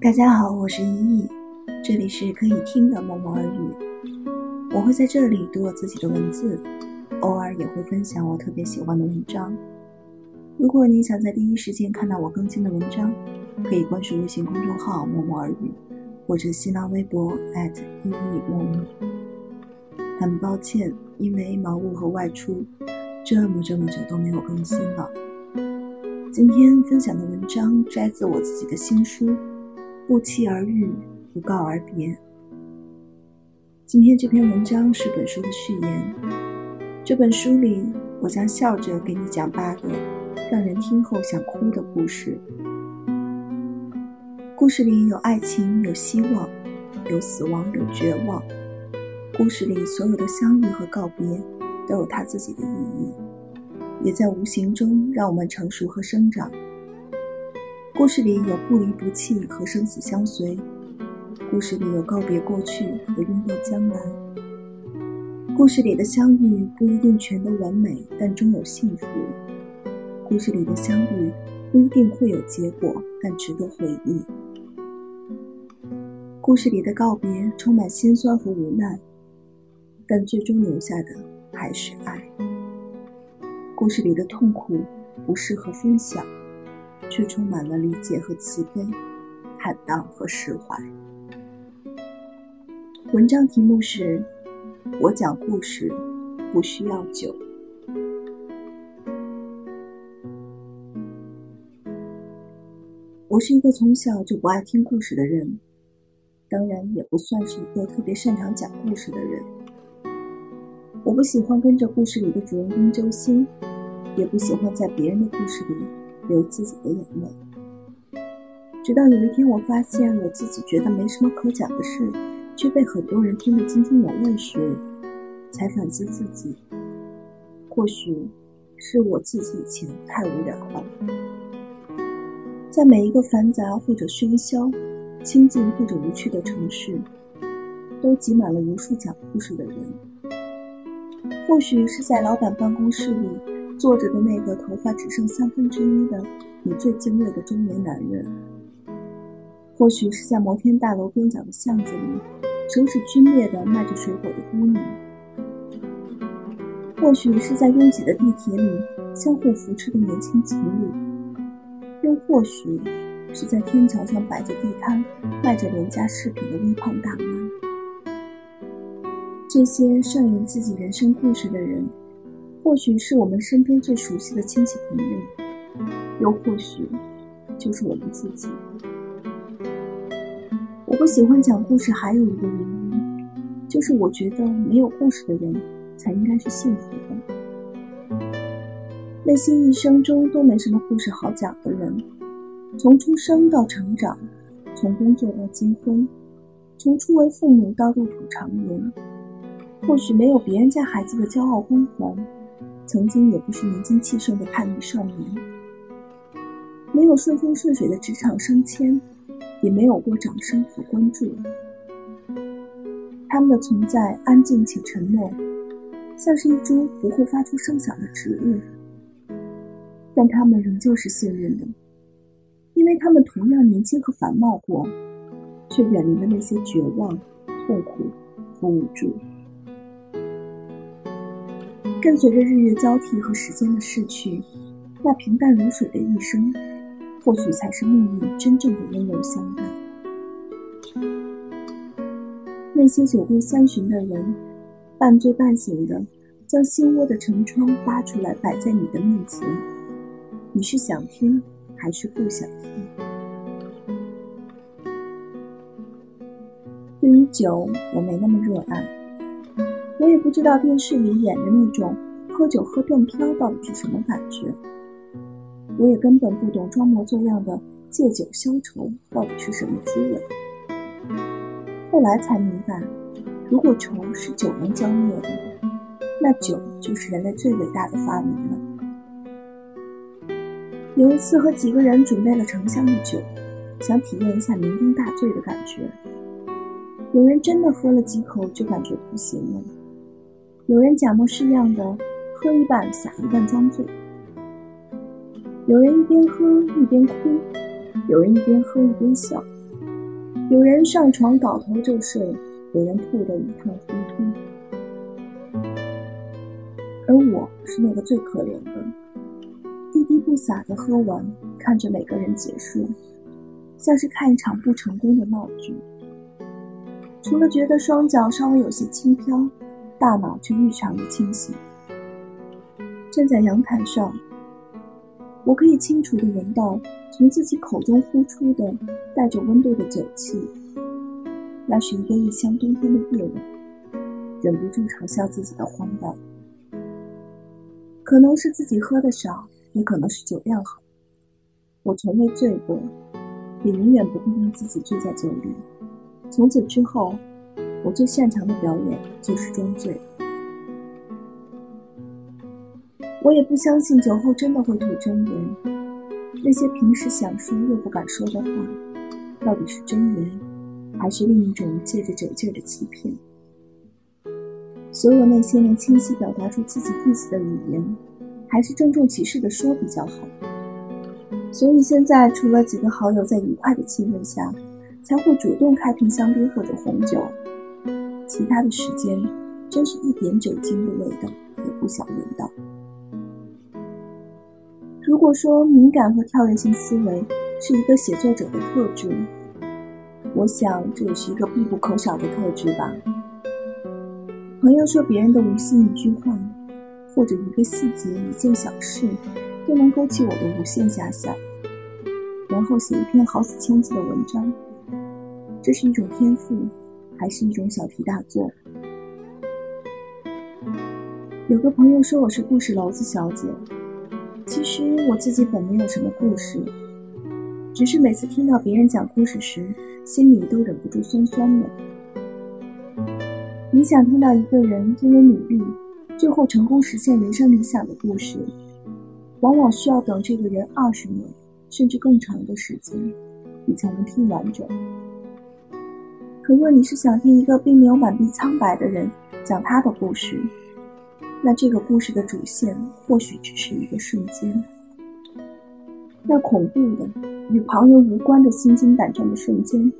大家好，我是依依，这里是可以听的默默耳语。我会在这里读我自己的文字，偶尔也会分享我特别喜欢的文章。如果你想在第一时间看到我更新的文章，可以关注微信公众号默默耳语，或者新浪微博依依默默。很抱歉，因为忙碌和外出，这么这么久都没有更新了。今天分享的文章摘自我自己的新书《不期而遇，不告而别》。今天这篇文章是本书的序言。这本书里，我将笑着给你讲八个让人听后想哭的故事。故事里有爱情，有希望，有死亡，有绝望。故事里所有的相遇和告别，都有它自己的意义。也在无形中让我们成熟和生长。故事里有不离不弃和生死相随，故事里有告别过去和拥抱将来。故事里的相遇不一定全都完美，但终有幸福。故事里的相遇不一定会有结果，但值得回忆。故事里的告别充满心酸和无奈，但最终留下的还是爱。故事里的痛苦不适合分享，却充满了理解和慈悲，坦荡和释怀。文章题目是：我讲故事不需要酒。我是一个从小就不爱听故事的人，当然也不算是一个特别擅长讲故事的人。我不喜欢跟着故事里的主人公揪心。也不喜欢在别人的故事里流自己的眼泪。直到有一天，我发现我自己觉得没什么可讲的事，却被很多人听得津津有味时，才反思自己。或许是我自己以前太无聊了。在每一个繁杂或者喧嚣、清静或者无趣的城市，都挤满了无数讲故事的人。或许是在老板办公室里。坐着的那个头发只剩三分之一的你最敬畏的中年男人，或许是在摩天大楼边角的巷子里，手指皲裂的卖着水果的姑娘，或许是在拥挤的地铁里相互扶持的年轻情侣，又或许是在天桥上摆着地摊卖着廉价饰品的微胖大妈。这些上演自己人生故事的人。或许是我们身边最熟悉的亲戚朋友，又或许就是我们自己。我不喜欢讲故事，还有一个原因，就是我觉得没有故事的人才应该是幸福的。那些一生中都没什么故事好讲的人，从出生到成长，从工作到结婚，从初为父母到入土长眠，或许没有别人家孩子的骄傲光环。曾经也不是年轻气盛的叛逆少年，没有顺风顺水的职场升迁，也没有过掌声和关注。他们的存在安静且沉默，像是一株不会发出声响的植物。但他们仍旧是幸运的，因为他们同样年轻和繁茂过，却远离了那些绝望、痛苦和无助。跟随着日月交替和时间的逝去，那平淡如水的一生，或许才是命运真正的温柔相待。那些酒过三巡的人，半醉半醒的，将心窝的城窗扒出来摆在你的面前，你是想听还是不想听？对于酒，我没那么热爱。我也不知道电视里演的那种喝酒喝断飘到底是什么感觉，我也根本不懂装模作样的借酒消愁到底是什么滋味。后来才明白，如果愁是酒能浇灭的，那酒就是人类最伟大的发明了。有一次和几个人准备了成箱的酒，想体验一下酩酊大醉的感觉。有人真的喝了几口就感觉不行了。有人假模式样的喝一半洒一半装醉，有人一边喝一边哭，有人一边喝一边笑，有人上床倒头就睡，有人吐得一塌糊涂，而我是那个最可怜的，一滴不洒的喝完，看着每个人结束，像是看一场不成功的闹剧。除了觉得双脚稍微有些轻飘，大脑却异常的清醒。站在阳台上，我可以清楚的闻到从自己口中呼出的带着温度的酒气。那是一个异乡冬天的夜晚，忍不住嘲笑自己的荒诞。可能是自己喝的少，也可能是酒量好。我从未醉过，也永远不会让自己醉在酒里。从此之后，我最擅长的表演就是装醉。我也不相信酒后真的会吐真言。那些平时想说又不敢说的话，到底是真言，还是另一种借着酒劲的欺骗？所有那些能清晰表达出自己意思的语言，还是郑重其事的说比较好。所以现在，除了几个好友在愉快的气氛下。才会主动开瓶香槟或者红酒，其他的时间，真是一点酒精的味道也不想闻到。如果说敏感和跳跃性思维是一个写作者的特质，我想这也是一个必不可少的特质吧。朋友说别人的无心一句话，或者一个细节、一件小事，都能勾起我的无限遐想，然后写一篇好几千字的文章。这是一种天赋，还是一种小题大做？有个朋友说我是故事篓子小姐，其实我自己本没有什么故事，只是每次听到别人讲故事时，心里都忍不住酸酸的。你想听到一个人因为努力，最后成功实现人生理想的故事，往往需要等这个人二十年，甚至更长的时间，你才能听完整。可若你是想听一个并没有满臂苍白的人讲他的故事，那这个故事的主线或许只是一个瞬间。那恐怖的、与旁人无关的心惊胆战的瞬间，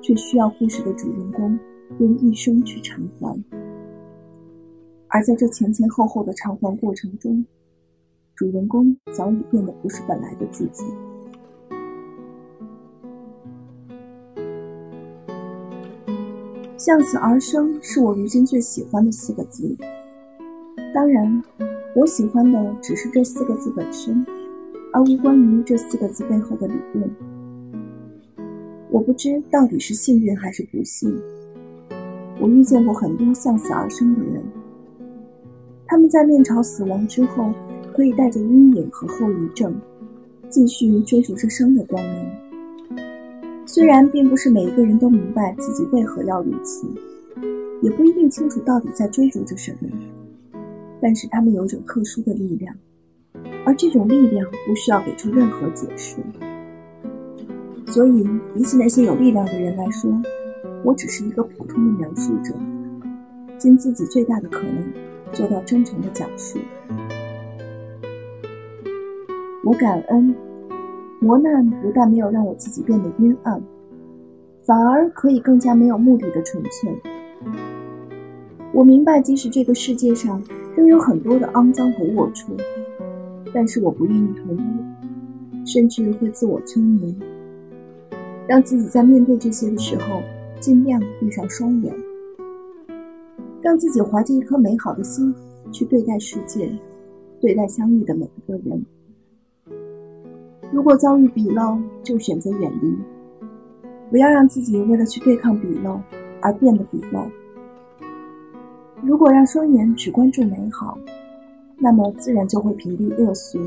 却需要故事的主人公用一生去偿还。而在这前前后后的偿还过程中，主人公早已变得不是本来的自己。向死而生是我如今最喜欢的四个字。当然，我喜欢的只是这四个字本身，而无关于这四个字背后的理论。我不知到底是幸运还是不幸。我遇见过很多向死而生的人，他们在面朝死亡之后，可以带着阴影和后遗症，继续追逐着生的光芒。虽然并不是每一个人都明白自己为何要如此，也不一定清楚到底在追逐着什么，但是他们有种特殊的力量，而这种力量不需要给出任何解释。所以，比起那些有力量的人来说，我只是一个普通的描述者，尽自己最大的可能做到真诚的讲述。我感恩。磨难不但没有让我自己变得阴暗，反而可以更加没有目的的纯粹。我明白，即使这个世界上仍有很多的肮脏和龌龊，但是我不愿意同意，甚至会自我催眠，让自己在面对这些的时候尽量闭上双眼，让自己怀着一颗美好的心去对待世界，对待相遇的每一个人。如果遭遇鄙陋，就选择远离，不要让自己为了去对抗鄙陋而变得鄙陋。如果让双眼只关注美好，那么自然就会屏蔽恶俗，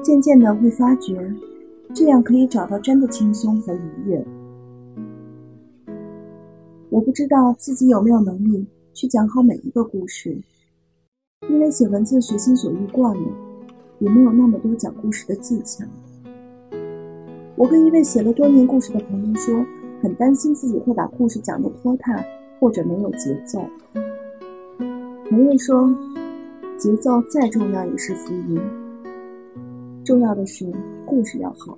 渐渐的会发觉，这样可以找到真的轻松和愉悦。我不知道自己有没有能力去讲好每一个故事，因为写文字随心所欲惯了。也没有那么多讲故事的技巧。我跟一位写了多年故事的朋友说，很担心自己会把故事讲得拖沓或者没有节奏。朋友说，节奏再重要也是浮云，重要的是故事要好。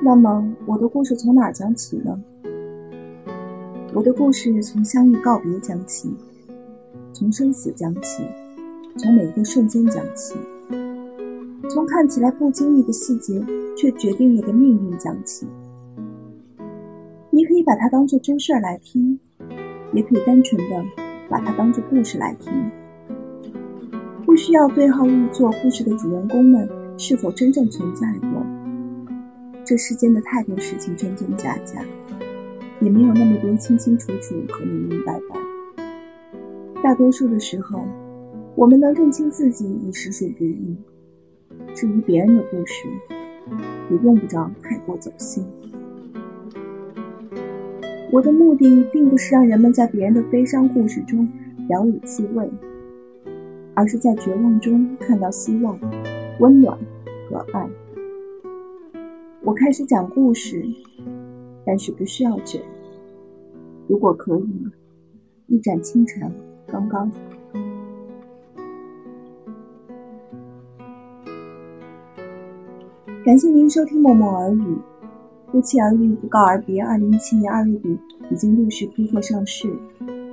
那么，我的故事从哪讲起呢？我的故事从相遇告别讲起，从生死讲起，从每一个瞬间讲起，从看起来不经意的细节却决定了的命运讲起。你可以把它当做真事儿来听，也可以单纯的把它当做故事来听。不需要对号入座，故事的主人公们是否真正存在过？这世间的太多事情真真假假。也没有那么多清清楚楚和明明白白。大多数的时候，我们能认清自己已实属不易。至于别人的故事，也用不着太过走心。我的目的并不是让人们在别人的悲伤故事中聊以自慰，而是在绝望中看到希望、温暖和爱。我开始讲故事。但是不需要酒。如果可以，一盏清茶刚刚。感谢您收听《默默耳语》，不期而遇，不告而别。二零一七年二月底已经陆续铺货上市。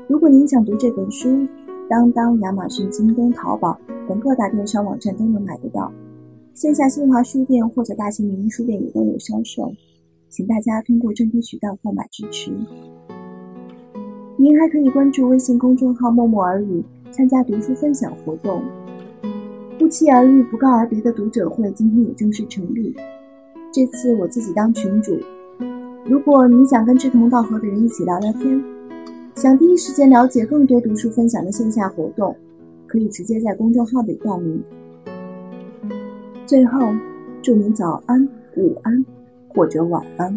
如果您想读这本书，当当、亚马逊、京东、淘宝等各大电商网站都能买得到，线下新华书店或者大型民营书店也都有销售。请大家通过正规渠道购买支持。您还可以关注微信公众号“默默耳语”，参加读书分享活动。不期而遇、不告而别的读者会今天也正式成立。这次我自己当群主。如果您想跟志同道合的人一起聊聊天，想第一时间了解更多读书分享的线下活动，可以直接在公众号里报名。最后，祝您早安、午安。或者晚安。